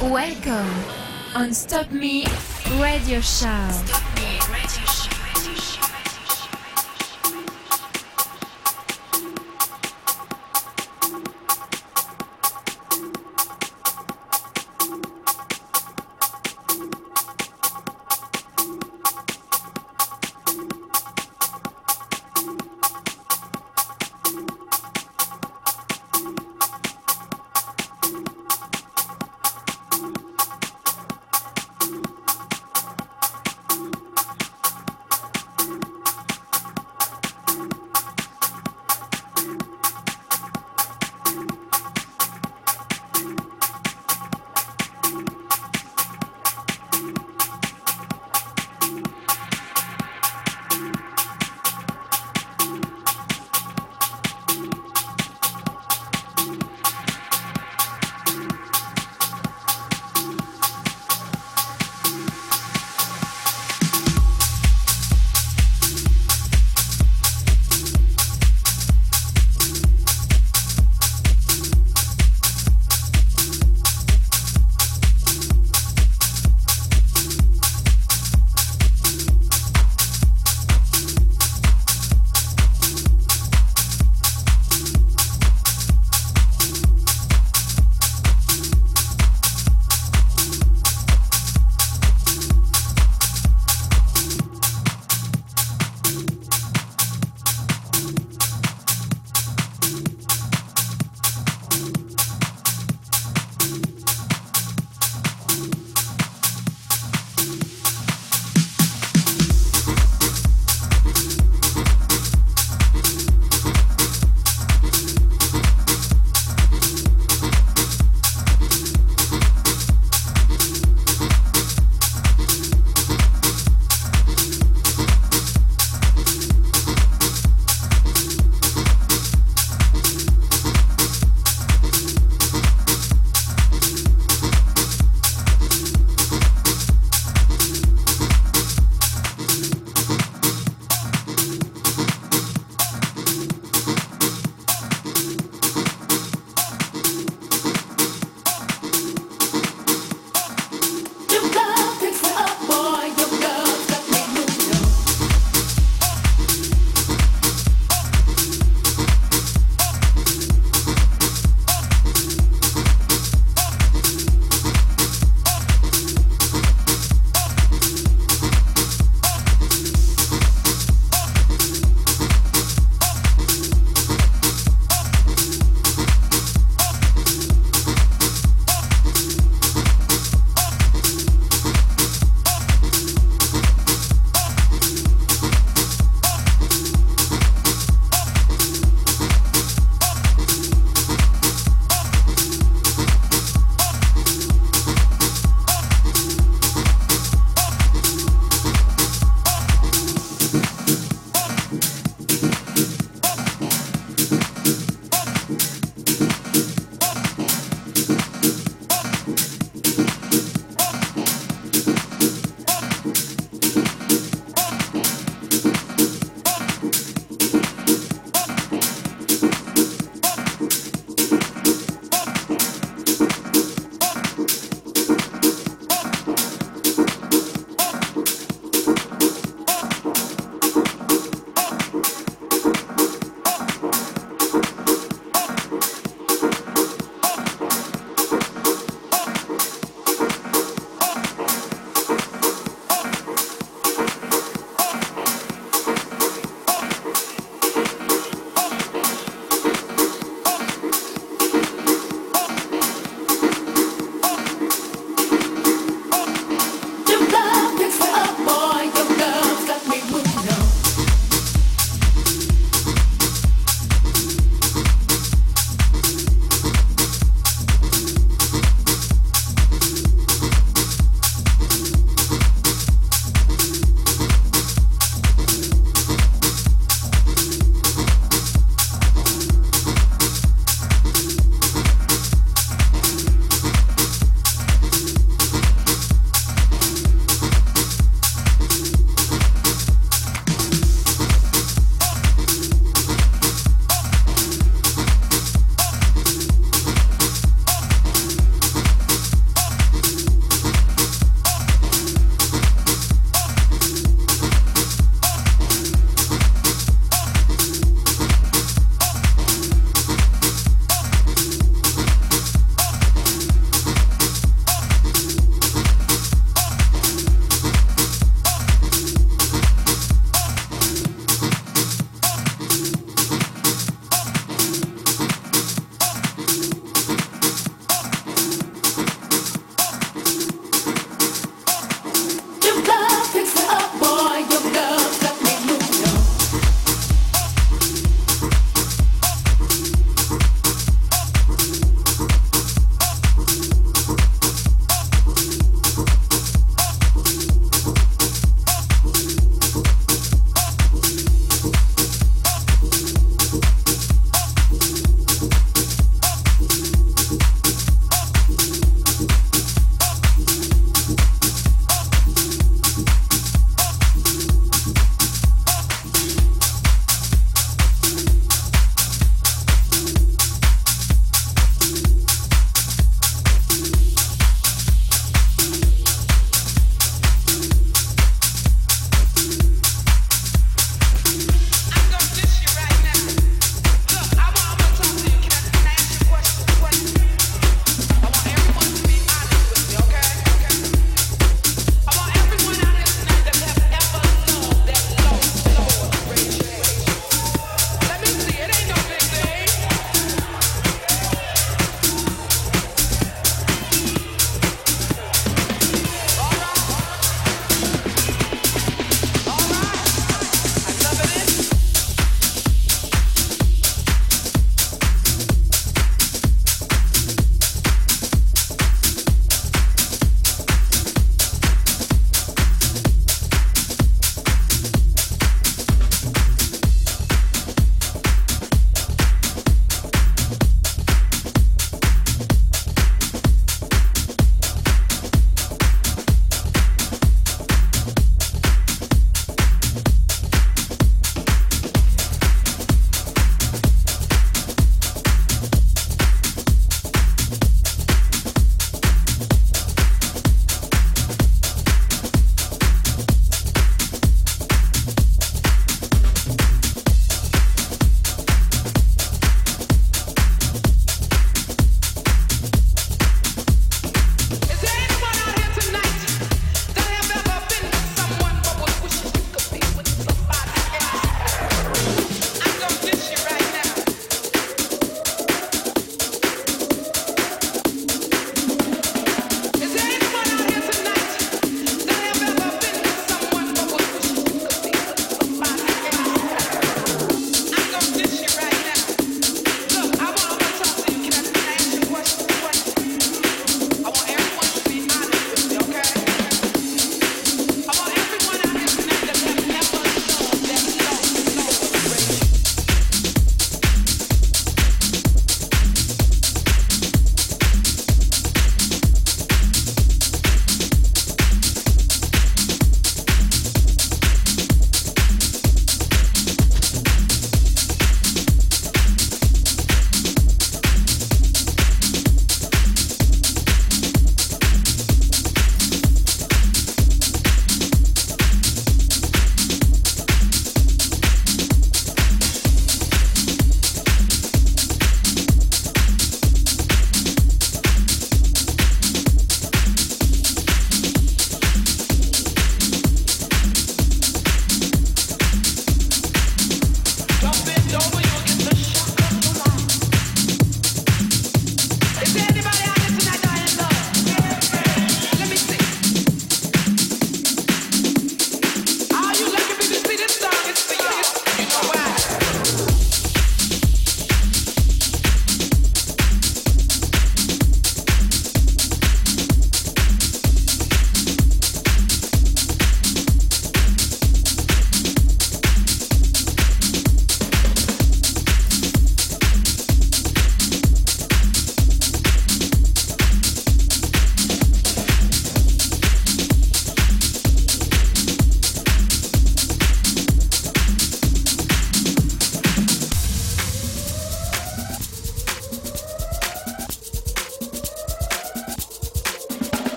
Welcome on Stop Me Radio Show.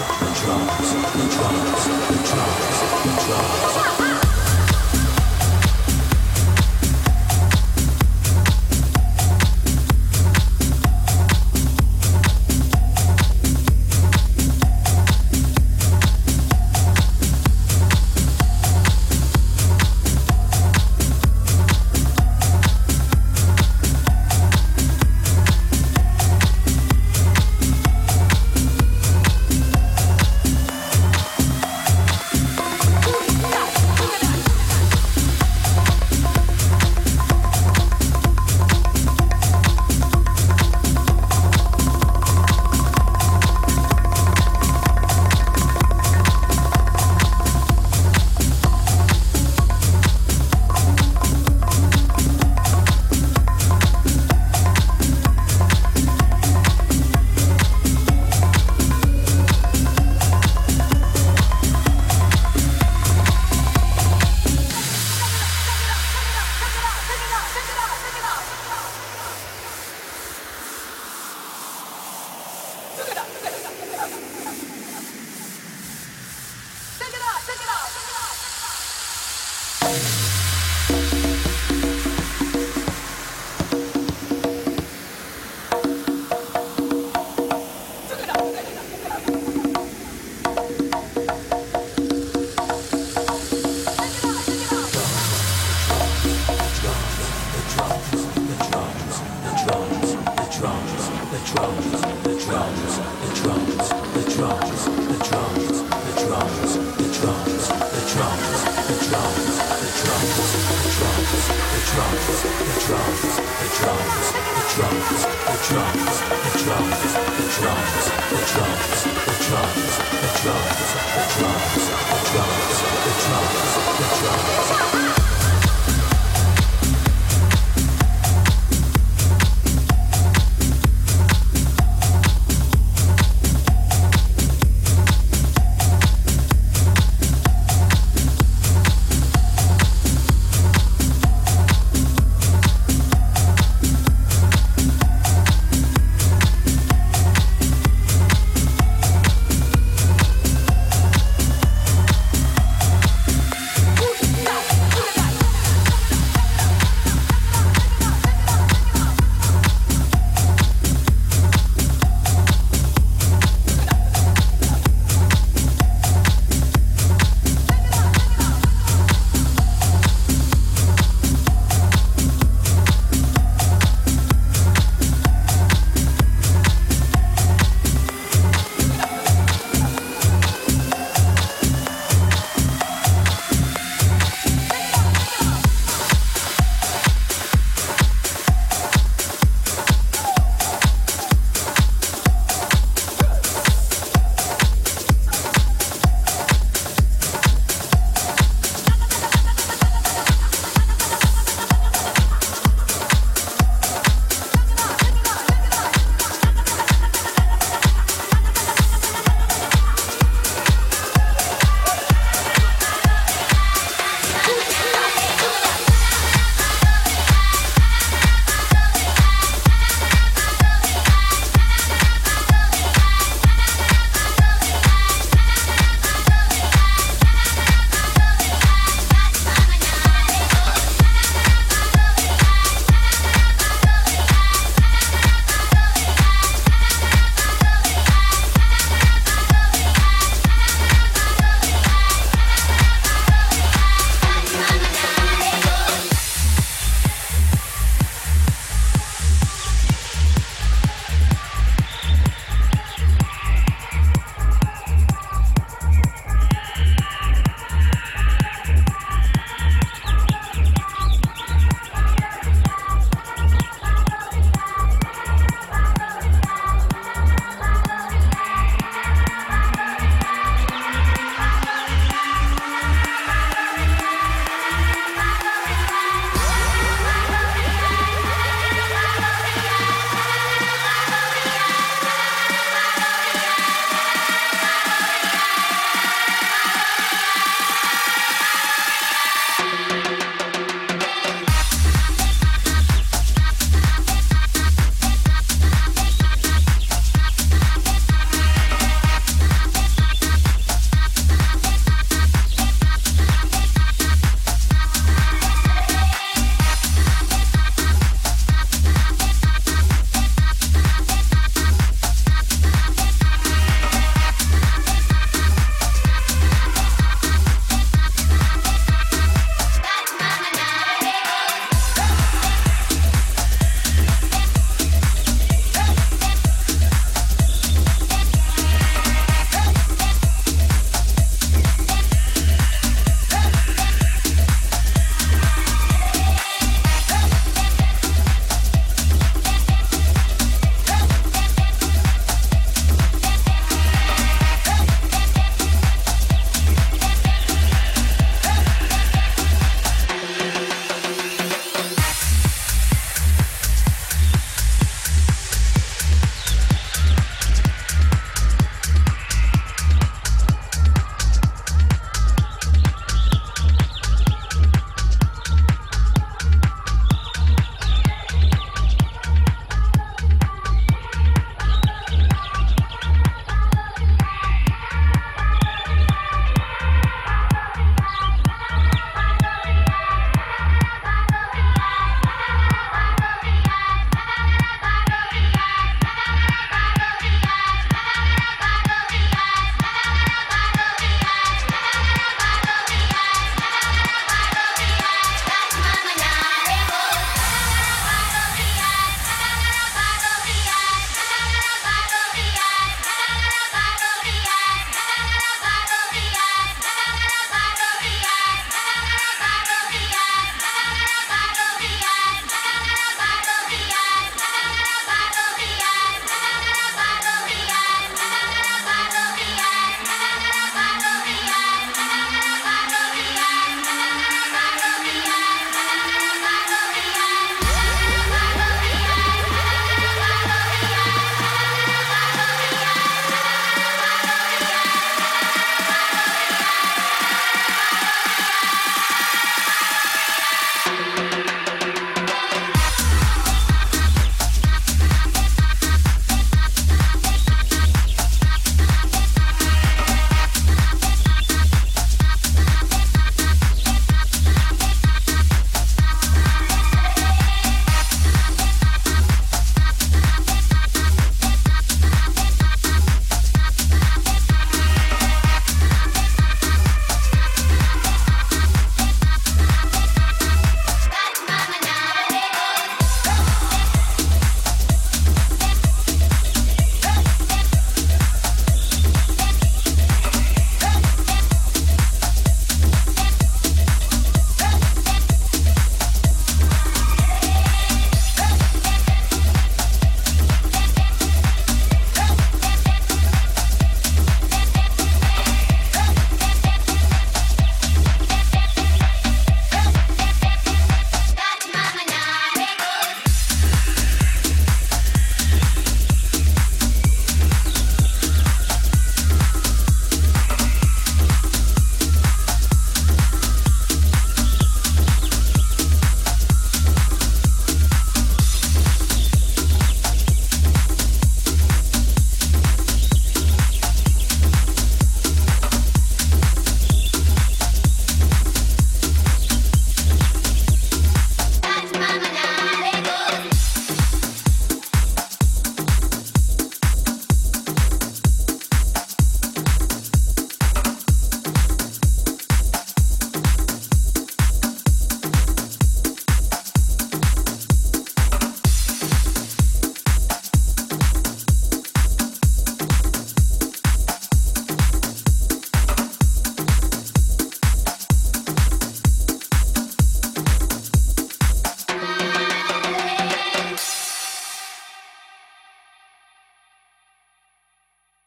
The drums, the drums, the drums, the drums. drums, the drums, the drums.